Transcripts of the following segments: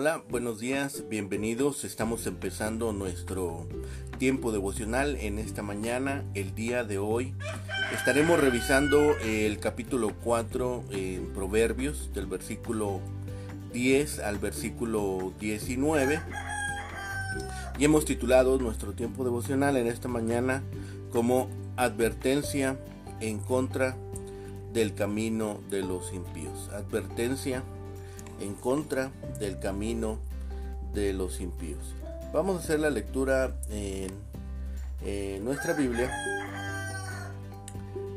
Hola, buenos días, bienvenidos. Estamos empezando nuestro tiempo devocional en esta mañana. El día de hoy estaremos revisando el capítulo 4 en Proverbios, del versículo 10 al versículo 19. Y hemos titulado nuestro tiempo devocional en esta mañana como advertencia en contra del camino de los impíos. Advertencia en contra del camino de los impíos. Vamos a hacer la lectura en, nuestra Biblia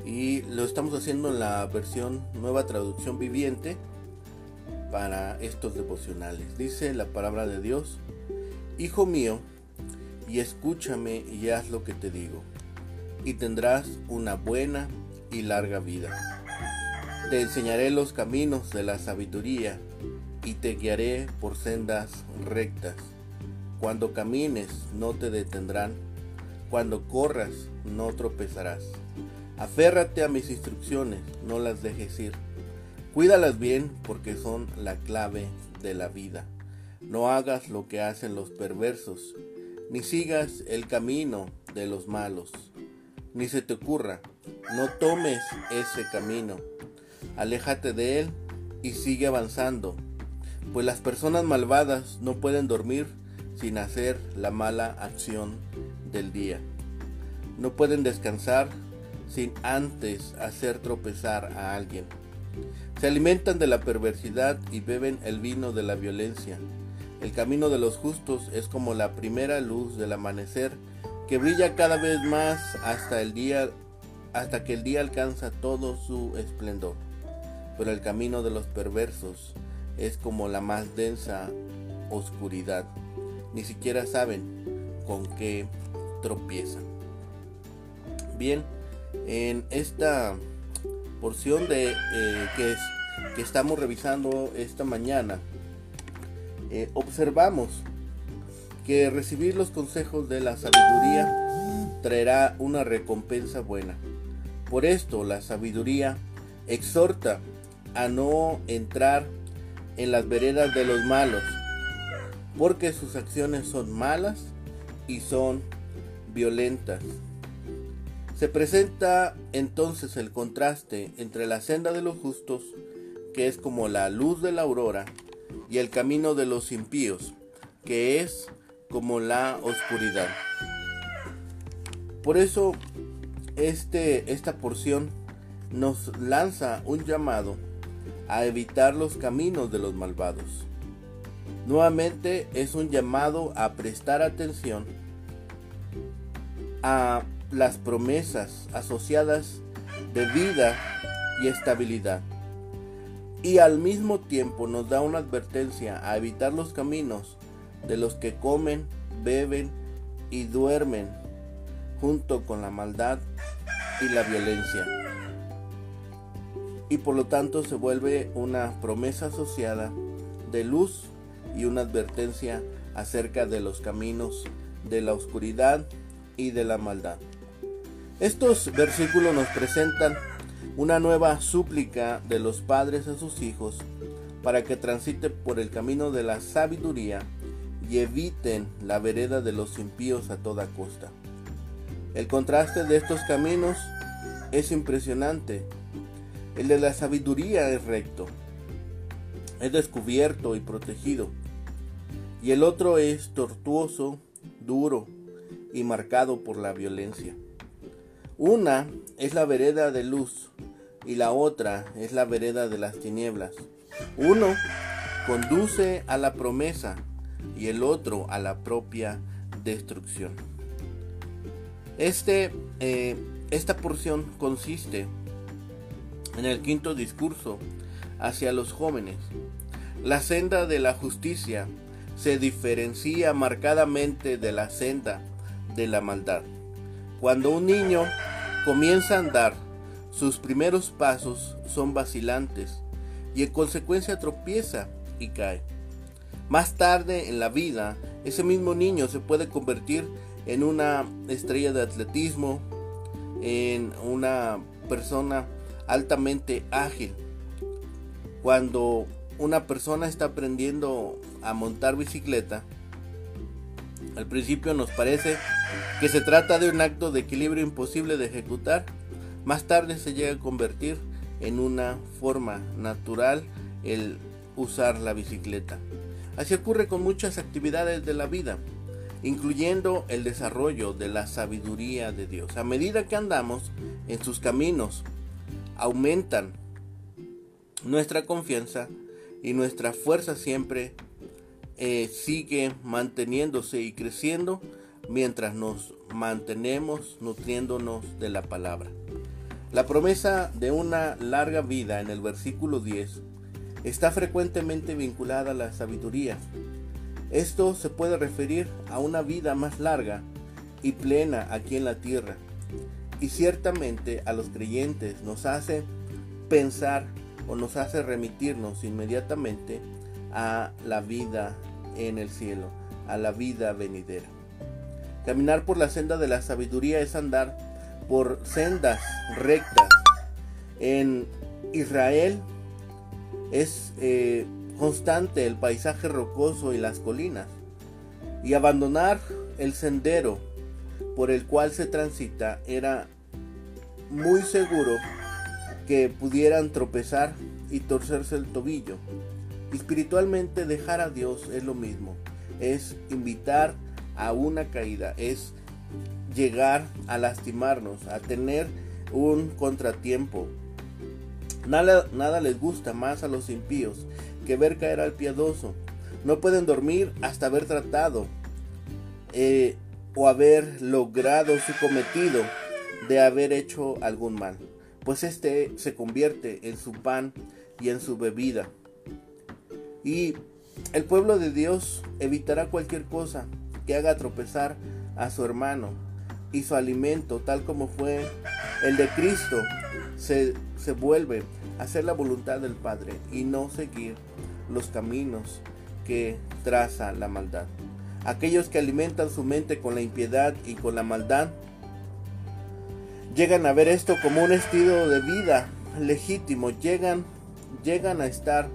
y lo estamos haciendo en la versión nueva traducción viviente para estos devocionales. Dice la palabra de Dios, Hijo mío, y escúchame y haz lo que te digo, y tendrás una buena y larga vida. Te enseñaré los caminos de la sabiduría y te guiaré por sendas rectas. Cuando camines no te detendrán, cuando corras no tropezarás. Aférrate a mis instrucciones, no las dejes ir. Cuídalas bien porque son la clave de la vida. No hagas lo que hacen los perversos, ni sigas el camino de los malos. Ni se te ocurra, no tomes ese camino. Aléjate de él y sigue avanzando pues las personas malvadas no pueden dormir sin hacer la mala acción del día. No pueden descansar sin antes hacer tropezar a alguien. Se alimentan de la perversidad y beben el vino de la violencia. El camino de los justos es como la primera luz del amanecer que brilla cada vez más hasta el día hasta que el día alcanza todo su esplendor. Pero el camino de los perversos es como la más densa oscuridad. Ni siquiera saben con qué tropiezan. Bien, en esta porción de eh, que, que estamos revisando esta mañana, eh, observamos que recibir los consejos de la sabiduría traerá una recompensa buena. Por esto la sabiduría exhorta a no entrar en las veredas de los malos, porque sus acciones son malas y son violentas. Se presenta entonces el contraste entre la senda de los justos, que es como la luz de la aurora, y el camino de los impíos, que es como la oscuridad. Por eso este, esta porción nos lanza un llamado a evitar los caminos de los malvados. Nuevamente es un llamado a prestar atención a las promesas asociadas de vida y estabilidad. Y al mismo tiempo nos da una advertencia a evitar los caminos de los que comen, beben y duermen junto con la maldad y la violencia y por lo tanto se vuelve una promesa asociada de luz y una advertencia acerca de los caminos de la oscuridad y de la maldad. Estos versículos nos presentan una nueva súplica de los padres a sus hijos para que transiten por el camino de la sabiduría y eviten la vereda de los impíos a toda costa. El contraste de estos caminos es impresionante el de la sabiduría es recto, es descubierto y protegido. Y el otro es tortuoso, duro y marcado por la violencia. Una es la vereda de luz y la otra es la vereda de las tinieblas. Uno conduce a la promesa y el otro a la propia destrucción. Este, eh, esta porción consiste en el quinto discurso hacia los jóvenes. La senda de la justicia se diferencia marcadamente de la senda de la maldad. Cuando un niño comienza a andar, sus primeros pasos son vacilantes y en consecuencia tropieza y cae. Más tarde en la vida, ese mismo niño se puede convertir en una estrella de atletismo, en una persona altamente ágil. Cuando una persona está aprendiendo a montar bicicleta, al principio nos parece que se trata de un acto de equilibrio imposible de ejecutar, más tarde se llega a convertir en una forma natural el usar la bicicleta. Así ocurre con muchas actividades de la vida, incluyendo el desarrollo de la sabiduría de Dios. A medida que andamos en sus caminos, aumentan nuestra confianza y nuestra fuerza siempre eh, sigue manteniéndose y creciendo mientras nos mantenemos nutriéndonos de la palabra. La promesa de una larga vida en el versículo 10 está frecuentemente vinculada a la sabiduría. Esto se puede referir a una vida más larga y plena aquí en la tierra. Y ciertamente a los creyentes nos hace pensar o nos hace remitirnos inmediatamente a la vida en el cielo, a la vida venidera. Caminar por la senda de la sabiduría es andar por sendas rectas. En Israel es eh, constante el paisaje rocoso y las colinas. Y abandonar el sendero por el cual se transita era muy seguro que pudieran tropezar y torcerse el tobillo. Espiritualmente dejar a Dios es lo mismo, es invitar a una caída, es llegar a lastimarnos, a tener un contratiempo. Nada, nada les gusta más a los impíos que ver caer al piadoso. No pueden dormir hasta haber tratado eh, o haber logrado su cometido de haber hecho algún mal, pues este se convierte en su pan y en su bebida. Y el pueblo de Dios evitará cualquier cosa que haga tropezar a su hermano y su alimento, tal como fue el de Cristo, se, se vuelve a hacer la voluntad del Padre y no seguir los caminos que traza la maldad. Aquellos que alimentan su mente con la impiedad y con la maldad llegan a ver esto como un estilo de vida legítimo, llegan, llegan a estar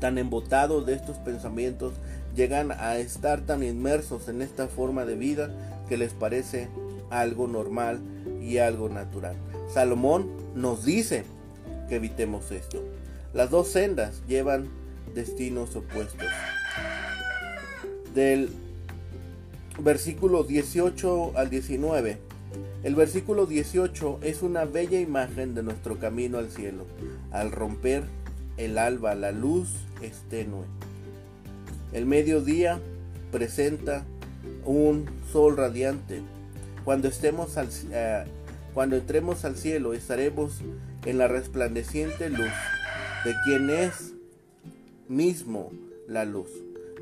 tan embotados de estos pensamientos, llegan a estar tan inmersos en esta forma de vida que les parece algo normal y algo natural. Salomón nos dice que evitemos esto. Las dos sendas llevan destinos opuestos. Del versículo 18 al 19. El versículo 18 es una bella imagen de nuestro camino al cielo. Al romper el alba, la luz es tenue. El mediodía presenta un sol radiante. Cuando, estemos al, eh, cuando entremos al cielo estaremos en la resplandeciente luz de quien es mismo la luz.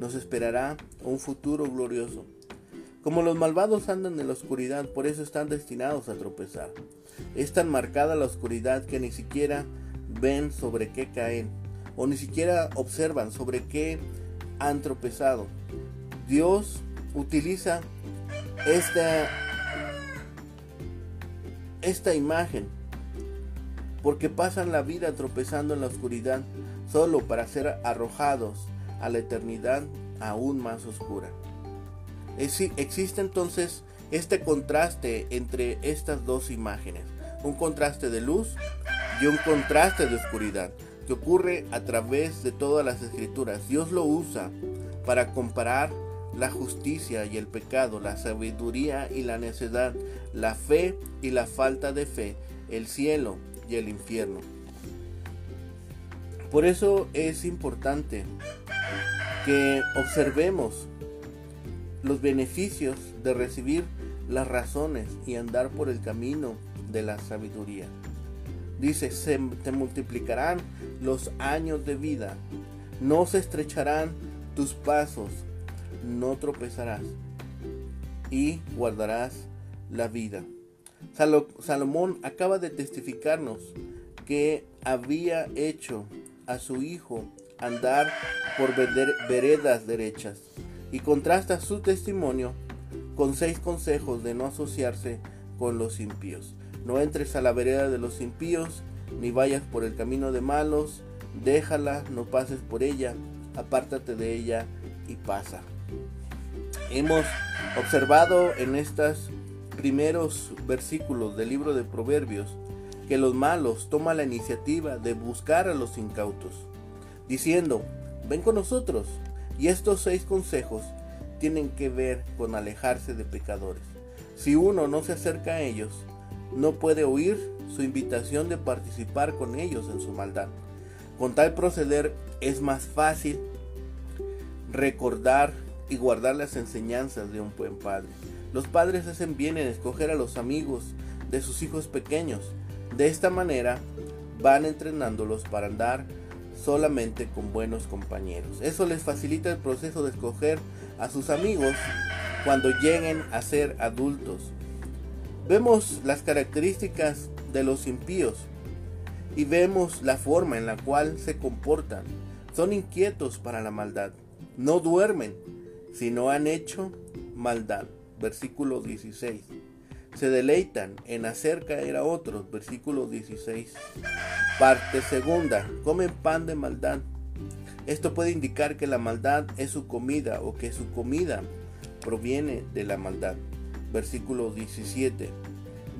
Nos esperará un futuro glorioso. Como los malvados andan en la oscuridad, por eso están destinados a tropezar. Es tan marcada la oscuridad que ni siquiera ven sobre qué caen, o ni siquiera observan sobre qué han tropezado. Dios utiliza esta, esta imagen porque pasan la vida tropezando en la oscuridad solo para ser arrojados a la eternidad aún más oscura. Existe entonces este contraste entre estas dos imágenes, un contraste de luz y un contraste de oscuridad que ocurre a través de todas las escrituras. Dios lo usa para comparar la justicia y el pecado, la sabiduría y la necedad, la fe y la falta de fe, el cielo y el infierno. Por eso es importante que observemos los beneficios de recibir las razones y andar por el camino de la sabiduría. Dice, se te multiplicarán los años de vida, no se estrecharán tus pasos, no tropezarás y guardarás la vida. Salomón acaba de testificarnos que había hecho a su hijo andar por veredas derechas y contrasta su testimonio con seis consejos de no asociarse con los impíos. No entres a la vereda de los impíos, ni vayas por el camino de malos, déjala, no pases por ella, apártate de ella y pasa. Hemos observado en estos primeros versículos del libro de Proverbios que los malos toman la iniciativa de buscar a los incautos, diciendo, ven con nosotros. Y estos seis consejos tienen que ver con alejarse de pecadores. Si uno no se acerca a ellos, no puede oír su invitación de participar con ellos en su maldad. Con tal proceder es más fácil recordar y guardar las enseñanzas de un buen padre. Los padres hacen bien en escoger a los amigos de sus hijos pequeños. De esta manera van entrenándolos para andar solamente con buenos compañeros. Eso les facilita el proceso de escoger a sus amigos cuando lleguen a ser adultos. Vemos las características de los impíos y vemos la forma en la cual se comportan. Son inquietos para la maldad. No duermen si no han hecho maldad. Versículo 16. Se deleitan en hacer caer a otros. Versículo 16. Parte segunda. Comen pan de maldad. Esto puede indicar que la maldad es su comida o que su comida proviene de la maldad. Versículo 17.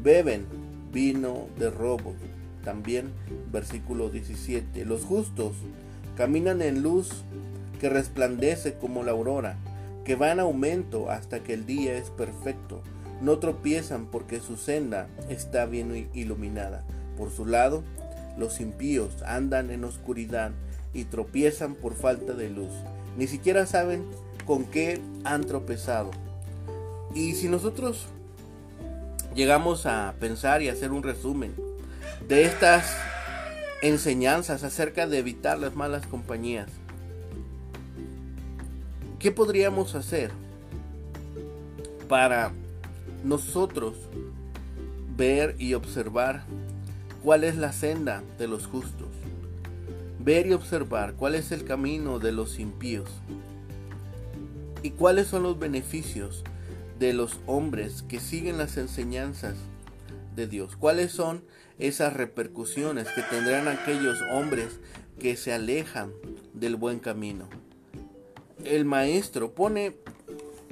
Beben vino de robo. También versículo 17. Los justos caminan en luz que resplandece como la aurora, que va en aumento hasta que el día es perfecto. No tropiezan porque su senda está bien iluminada. Por su lado, los impíos andan en oscuridad y tropiezan por falta de luz. Ni siquiera saben con qué han tropezado. Y si nosotros llegamos a pensar y hacer un resumen de estas enseñanzas acerca de evitar las malas compañías, ¿Qué podríamos hacer para nosotros ver y observar cuál es la senda de los justos? Ver y observar cuál es el camino de los impíos y cuáles son los beneficios de los hombres que siguen las enseñanzas de Dios. ¿Cuáles son esas repercusiones que tendrán aquellos hombres que se alejan del buen camino? el maestro pone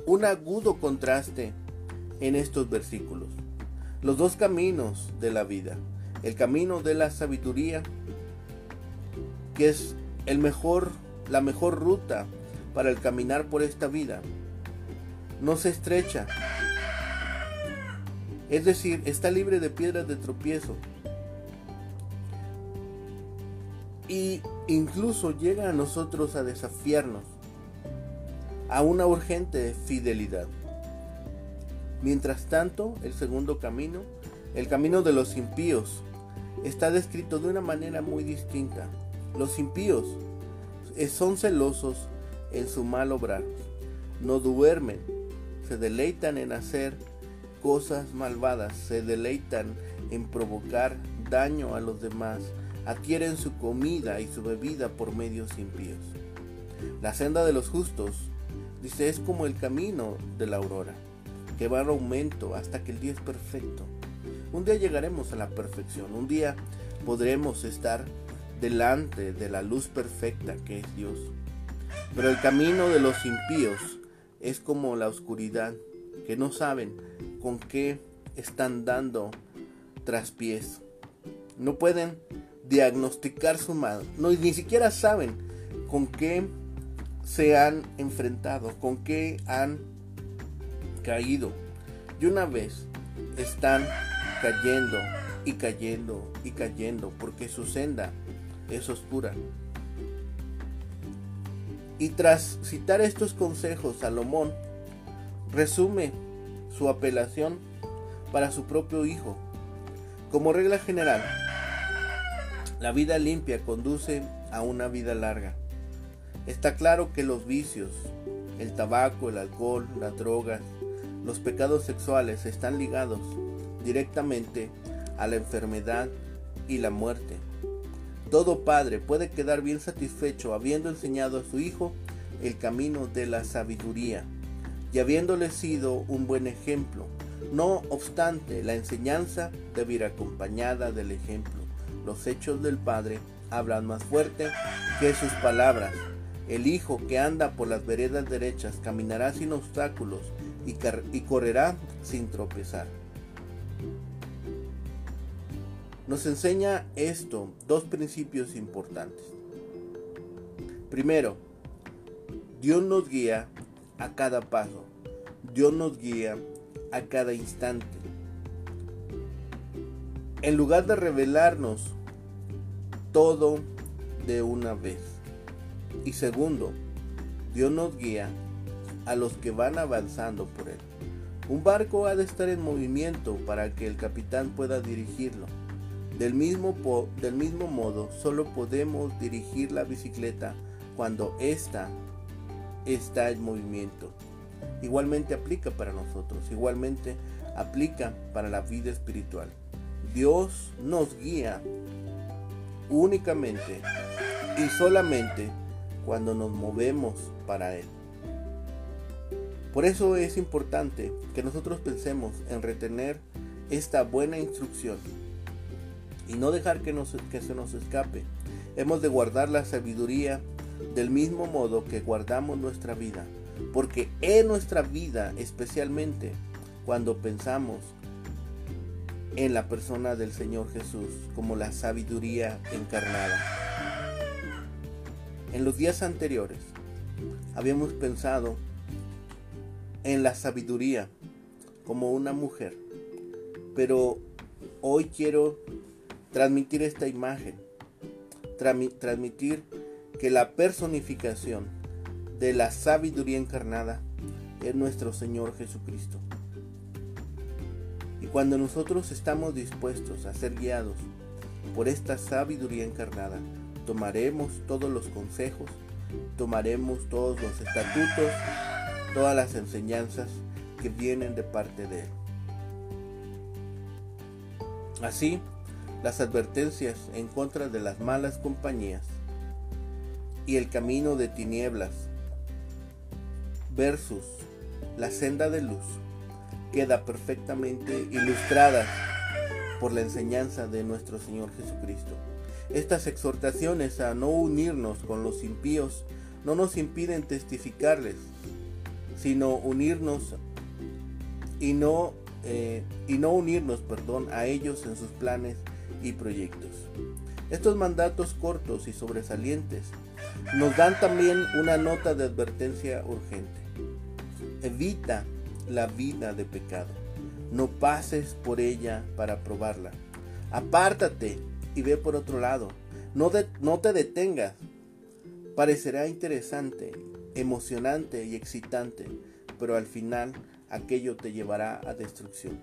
un agudo contraste en estos versículos. Los dos caminos de la vida. El camino de la sabiduría, que es el mejor, la mejor ruta para el caminar por esta vida. No se estrecha. Es decir, está libre de piedras de tropiezo. Y incluso llega a nosotros a desafiarnos a una urgente fidelidad. Mientras tanto, el segundo camino, el camino de los impíos, está descrito de una manera muy distinta. Los impíos son celosos en su mal obrar, no duermen, se deleitan en hacer cosas malvadas, se deleitan en provocar daño a los demás, adquieren su comida y su bebida por medios impíos. La senda de los justos Dice, es como el camino de la aurora, que va en aumento hasta que el día es perfecto. Un día llegaremos a la perfección, un día podremos estar delante de la luz perfecta que es Dios. Pero el camino de los impíos es como la oscuridad, que no saben con qué están dando traspiés. No pueden diagnosticar su mal, no, ni siquiera saben con qué se han enfrentado, con qué han caído. Y una vez están cayendo y cayendo y cayendo porque su senda es oscura. Y tras citar estos consejos, Salomón resume su apelación para su propio hijo. Como regla general, la vida limpia conduce a una vida larga. Está claro que los vicios, el tabaco, el alcohol, las drogas, los pecados sexuales están ligados directamente a la enfermedad y la muerte. Todo padre puede quedar bien satisfecho habiendo enseñado a su hijo el camino de la sabiduría y habiéndole sido un buen ejemplo. No obstante, la enseñanza debe ir acompañada del ejemplo. Los hechos del Padre hablan más fuerte que sus palabras. El hijo que anda por las veredas derechas caminará sin obstáculos y, correrá sin tropezar. Nos enseña esto dos principios importantes. Primero, Dios nos guía a cada paso. Dios nos guía a cada instante. En lugar de revelarnos todo de una vez. Y segundo, Dios nos guía a los que van avanzando por él. Un barco ha de estar en movimiento para que el capitán pueda dirigirlo. Del mismo, del mismo modo, solo podemos dirigir la bicicleta cuando ésta está en movimiento. Igualmente aplica para nosotros, igualmente aplica para la vida espiritual. Dios nos guía únicamente y solamente cuando nos movemos para Él. Por eso es importante que nosotros pensemos en retener esta buena instrucción y no dejar que, que se nos escape. Hemos de guardar la sabiduría del mismo modo que guardamos nuestra vida, porque en nuestra vida, especialmente cuando pensamos en la persona del Señor Jesús como la sabiduría encarnada. En los días anteriores habíamos pensado en la sabiduría como una mujer, pero hoy quiero transmitir esta imagen, transmitir que la personificación de la sabiduría encarnada es nuestro Señor Jesucristo. Y cuando nosotros estamos dispuestos a ser guiados por esta sabiduría encarnada, tomaremos todos los consejos, tomaremos todos los estatutos, todas las enseñanzas que vienen de parte de Él. Así, las advertencias en contra de las malas compañías y el camino de tinieblas versus la senda de luz queda perfectamente ilustrada por la enseñanza de nuestro Señor Jesucristo. Estas exhortaciones a no unirnos con los impíos no nos impiden testificarles, sino unirnos y no, eh, y no unirnos, perdón, a ellos en sus planes y proyectos. Estos mandatos cortos y sobresalientes nos dan también una nota de advertencia urgente. Evita la vida de pecado. No pases por ella para probarla. Apártate y ve por otro lado. No, no te detengas. Parecerá interesante, emocionante y excitante, pero al final aquello te llevará a destrucción.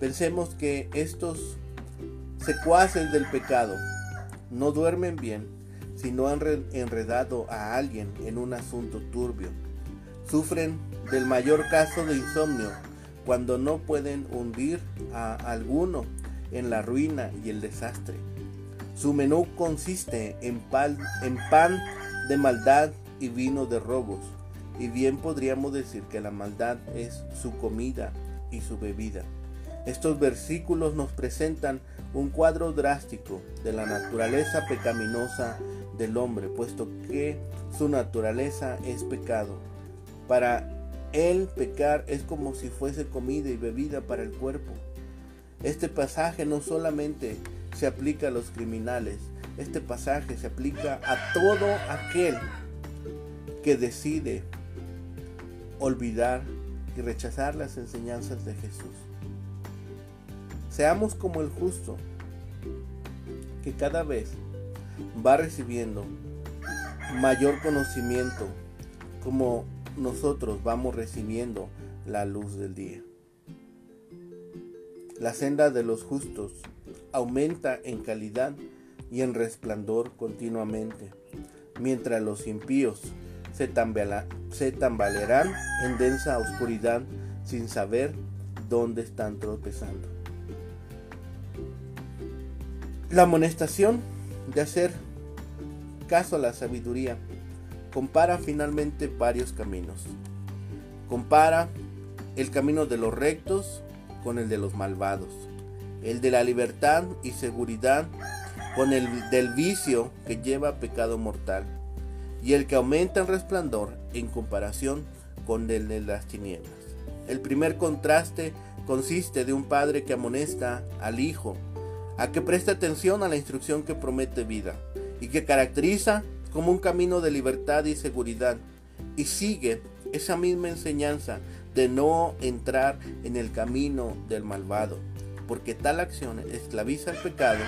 Pensemos que estos secuaces del pecado no duermen bien si no han enredado a alguien en un asunto turbio. Sufren del mayor caso de insomnio cuando no pueden hundir a alguno en la ruina y el desastre. Su menú consiste en pan, en pan de maldad y vino de robos, y bien podríamos decir que la maldad es su comida y su bebida. Estos versículos nos presentan un cuadro drástico de la naturaleza pecaminosa del hombre, puesto que su naturaleza es pecado. Para él pecar es como si fuese comida y bebida para el cuerpo. Este pasaje no solamente se aplica a los criminales, este pasaje se aplica a todo aquel que decide olvidar y rechazar las enseñanzas de Jesús. Seamos como el justo, que cada vez va recibiendo mayor conocimiento, como nosotros vamos recibiendo la luz del día. La senda de los justos aumenta en calidad y en resplandor continuamente, mientras los impíos se, tambalearán en densa oscuridad sin saber dónde están tropezando. La amonestación de hacer caso a la sabiduría compara finalmente varios caminos. Compara el camino de los rectos con el de los malvados, el de la libertad y seguridad con el del vicio que lleva a pecado mortal, y el que aumenta en resplandor en comparación con el de las tinieblas. El primer contraste consiste de un padre que amonesta al hijo a que preste atención a la instrucción que promete vida y que caracteriza como un camino de libertad y seguridad y sigue esa misma enseñanza de no entrar en el camino del malvado, porque tal acción esclaviza el pecado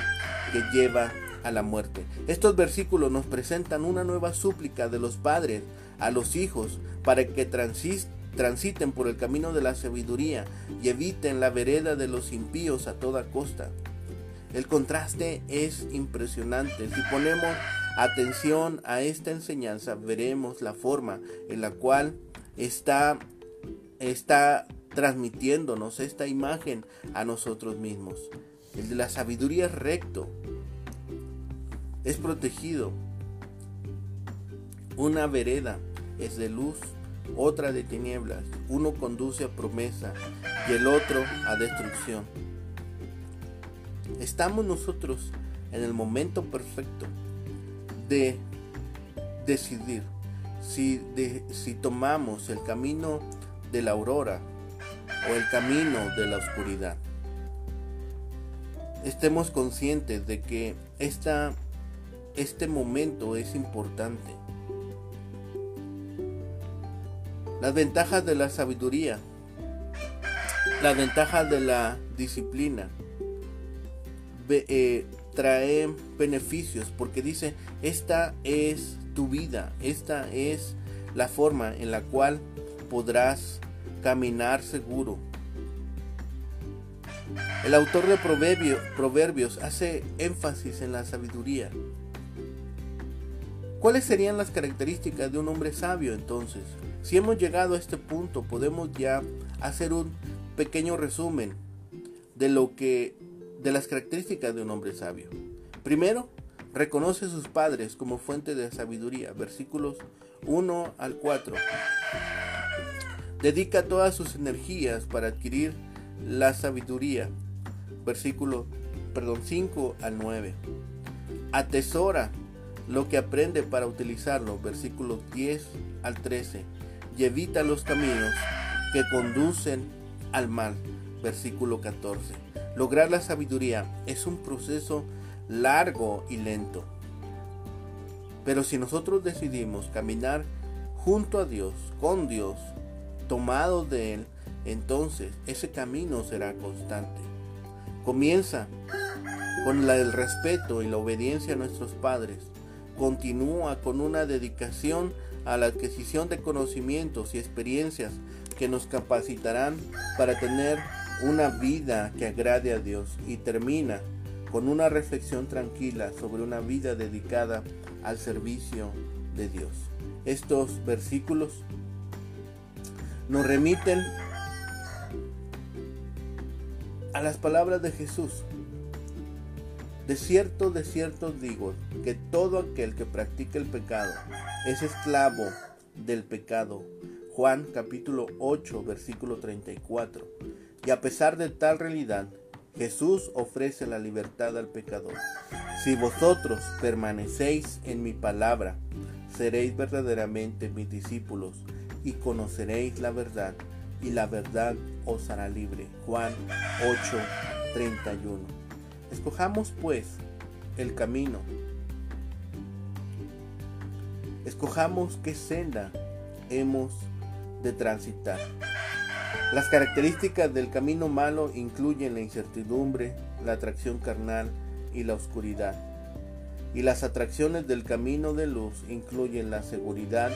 que lleva a la muerte. Estos versículos nos presentan una nueva súplica de los padres a los hijos para que transiten por el camino de la sabiduría y eviten la vereda de los impíos a toda costa. El contraste es impresionante. Si ponemos atención a esta enseñanza, veremos la forma en la cual está, está transmitiéndonos esta imagen a nosotros mismos. El de la sabiduría es recto, es protegido. Una vereda es de luz, otra de tinieblas. Uno conduce a promesa y el otro a destrucción. Estamos nosotros en el momento perfecto de decidir si, si tomamos el camino de la aurora o el camino de la oscuridad. Estemos conscientes de que esta, este momento es importante. Las ventajas de la sabiduría, las ventajas de la disciplina, eh, trae beneficios porque dice, esta es tu vida, esta es la forma en la cual podrás caminar seguro. El autor de Proverbios hace énfasis en la sabiduría. ¿Cuáles serían las características de un hombre sabio entonces? Si hemos llegado a este punto, podemos ya hacer un pequeño resumen de lo que de las características de un hombre sabio. Primero, reconoce a sus padres como fuente de sabiduría. Versículos 1 al 4. Dedica todas sus energías para adquirir la sabiduría. Versículo perdón, 5 al 9. Atesora lo que aprende para utilizarlo. Versículos 10 al 13. Y evita los caminos que conducen al mal. Versículo 14. Lograr la sabiduría es un proceso largo y lento. Pero si nosotros decidimos caminar junto a Dios, con Dios, tomados de Él, entonces ese camino será constante. Comienza con el respeto y la obediencia a nuestros padres. Continúa con una dedicación a la adquisición de conocimientos y experiencias que nos capacitarán para tener una vida que agrade a Dios y termina con una reflexión tranquila sobre una vida dedicada al servicio de Dios. Estos versículos nos remiten a las palabras de Jesús. De cierto, de cierto digo que todo aquel que practica el pecado es esclavo del pecado. Juan capítulo 8 versículo 34. Y a pesar de tal realidad, Jesús ofrece la libertad al pecador. Si vosotros permanecéis en mi palabra, seréis verdaderamente mis discípulos y conoceréis la verdad, y la verdad os hará libre. Juan 8, 31. Escojamos pues el camino. Escojamos qué senda hemos de transitar. Las características del camino malo incluyen la incertidumbre, la atracción carnal y la oscuridad. Y las atracciones del camino de luz incluyen la seguridad,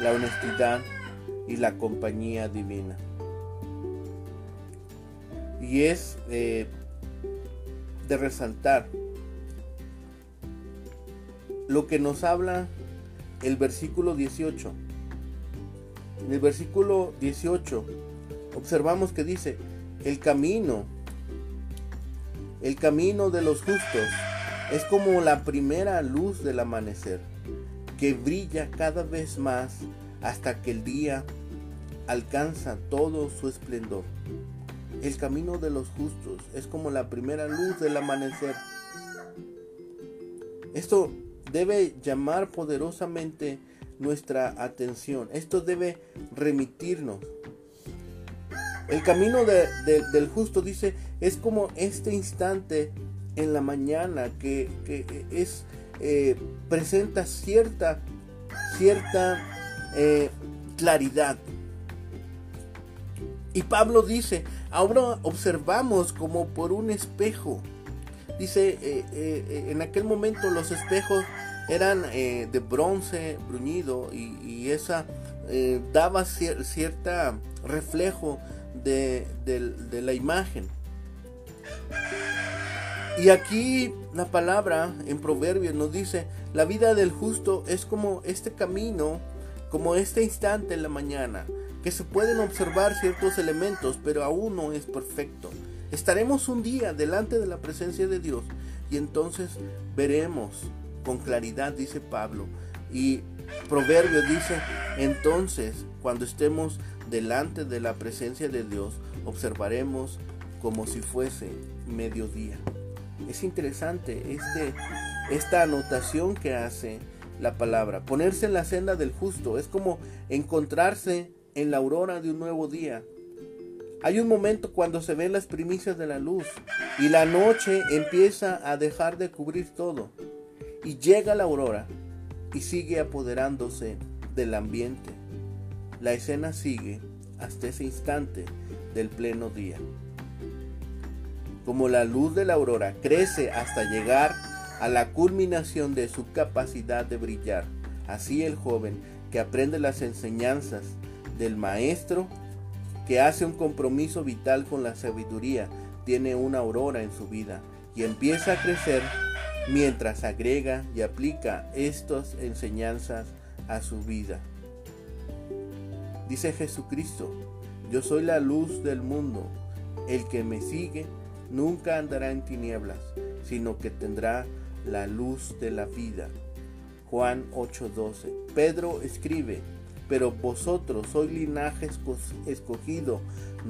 la honestidad y la compañía divina. Y es eh, de resaltar lo que nos habla el versículo 18. En el versículo 18 observamos que dice, el camino, el camino de los justos es como la primera luz del amanecer, que brilla cada vez más hasta que el día alcanza todo su esplendor. El camino de los justos es como la primera luz del amanecer, Esto debe llamar poderosamente nuestra atención. Esto debe remitirnos. El camino del justo, dice, es como este instante en la mañana que, es, eh, presenta cierta, cierta eh, claridad. Y Pablo dice, ahora observamos como por un espejo. Dice, eh, en aquel momento los espejos eran de bronce bruñido y, esa daba cierta reflejo de, de la imagen. Y aquí la palabra en Proverbios nos dice, la vida del justo es como este camino, como este instante en la mañana, que se pueden observar ciertos elementos, pero aún no es perfecto. Estaremos un día delante de la presencia de Dios y entonces veremos con claridad, dice Pablo. Y Proverbios dice, entonces cuando estemos delante de la presencia de Dios, observaremos como si fuese mediodía. Es interesante este, esta anotación que hace la palabra. Ponerse en la senda del justo es como encontrarse en la aurora de un nuevo día. Hay un momento cuando se ven las primicias de la luz y la noche empieza a dejar de cubrir todo. Y llega la aurora y sigue apoderándose del ambiente. La escena sigue hasta ese instante del pleno día como la luz de la aurora, crece hasta llegar a la culminación de su capacidad de brillar. Así el joven que aprende las enseñanzas del maestro, que hace un compromiso vital con la sabiduría, tiene una aurora en su vida y empieza a crecer mientras agrega y aplica estas enseñanzas a su vida. Dice Jesucristo, yo soy la luz del mundo, el que me sigue nunca andará en tinieblas, sino que tendrá la luz de la vida. Juan 8:12. Pedro escribe, pero vosotros sois linaje escogido,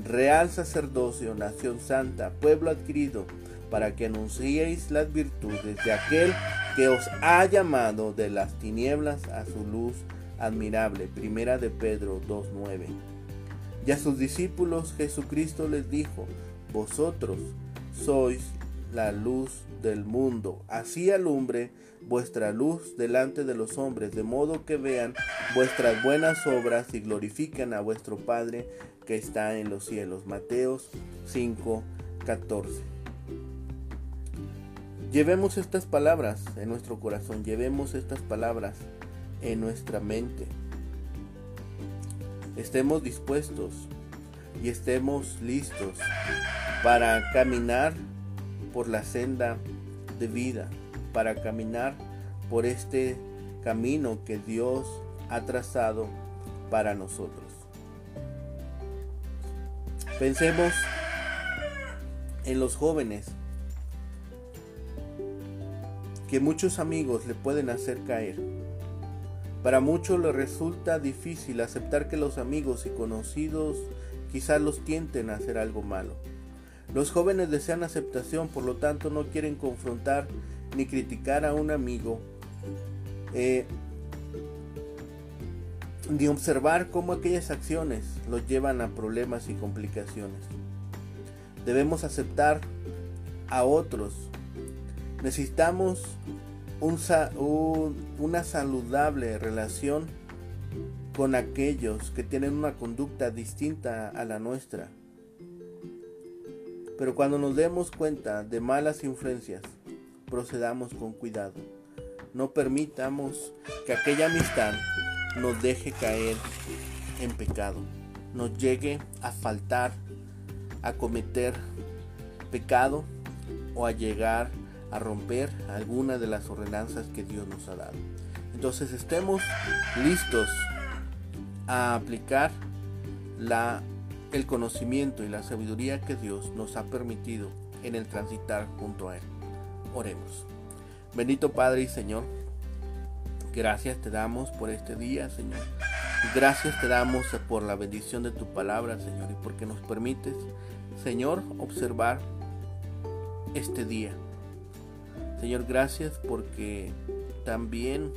real sacerdocio, nación santa, pueblo adquirido, para que anunciéis las virtudes de aquel que os ha llamado de las tinieblas a su luz admirable. Primera de Pedro 2:9. Y a sus discípulos Jesucristo les dijo, vosotros sois la luz del mundo. Así alumbre vuestra luz delante de los hombres, de modo que vean vuestras buenas obras y glorifiquen a vuestro Padre que está en los cielos. Mateos 5, 14. Llevemos estas palabras en nuestro corazón, llevemos estas palabras en nuestra mente. Estemos dispuestos y estemos listos para caminar por la senda de vida, para caminar por este camino que Dios ha trazado para nosotros. Pensemos en los jóvenes que muchos amigos le pueden hacer caer. Para muchos les resulta difícil aceptar que los amigos y conocidos quizás los tienten a hacer algo malo. Los jóvenes desean aceptación, por lo tanto no quieren confrontar ni criticar a un amigo, eh, ni observar cómo aquellas acciones los llevan a problemas y complicaciones. Debemos aceptar a otros. Necesitamos una saludable relación con aquellos que tienen una conducta distinta a la nuestra. Pero cuando nos demos cuenta de malas influencias, procedamos con cuidado. No permitamos que aquella amistad nos deje caer en pecado, nos llegue a faltar, a cometer pecado o a llegar a romper alguna de las ordenanzas que Dios nos ha dado. Entonces estemos listos a aplicar la el conocimiento y la sabiduría que Dios nos ha permitido en el transitar junto a Él. Oremos. Bendito Padre y Señor, gracias te damos por este día, Señor. Gracias te damos por la bendición de tu palabra, Señor, y porque nos permites, Señor, observar este día. Señor, gracias porque también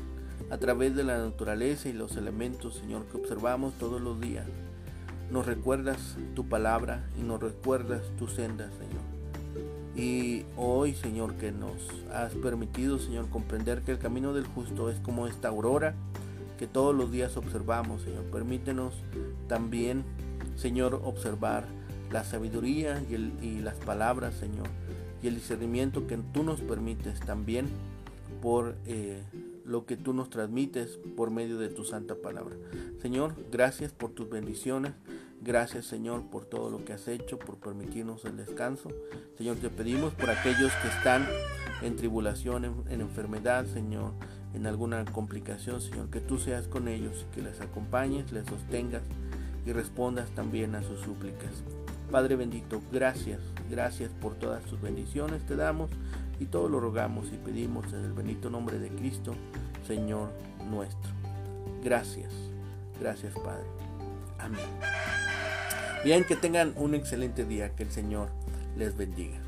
a través de la naturaleza y los elementos, Señor, que observamos todos los días, nos recuerdas tu palabra y nos recuerdas tu senda, Señor. Y hoy, Señor, que nos has permitido, Señor, comprender que el camino del justo es como esta aurora que todos los días observamos, Señor. Permítenos también, Señor, observar la sabiduría y, y las palabras, Señor, y el discernimiento que tú nos permites también por eh, lo que tú nos transmites por medio de tu santa palabra. Señor, gracias por tus bendiciones. Gracias Señor por todo lo que has hecho, por permitirnos el descanso. Señor, te pedimos por aquellos que están en tribulación, en, enfermedad, Señor, en alguna complicación, Señor, que tú seas con ellos que les acompañes, les sostengas y respondas también a sus súplicas. Padre bendito, gracias, gracias por todas tus bendiciones te damos y todo lo rogamos y pedimos en el bendito nombre de Cristo, Señor nuestro. Gracias, gracias Padre. Amén. Bien, que tengan un excelente día, que el Señor les bendiga.